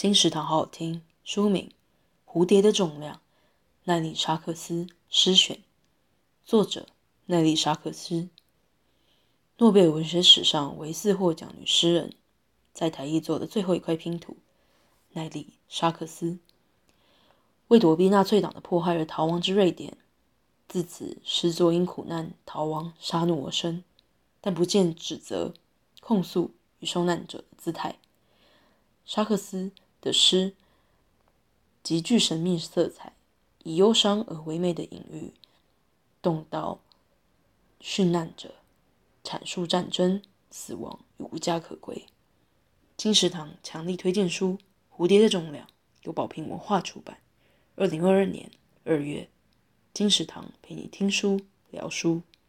金石堂好好听。书名《蝴蝶的重量》，奈莉·沙克斯诗选，作者奈莉·沙克斯，诺贝尔文学史上唯四获奖女诗人，在台译做的最后一块拼图。奈莉·沙克斯为躲避纳粹党的迫害而逃亡至瑞典，自此诗作因苦难逃亡杀戮而生，但不见指责、控诉与受难者的姿态。沙克斯的诗极具神秘色彩，以忧伤而唯美的隐喻，动到殉难者，阐述战争、死亡与无家可归。金石堂强力推荐书《蝴蝶的重量》，由宝瓶文化出版，二零二二年二月。金石堂陪你听书聊书。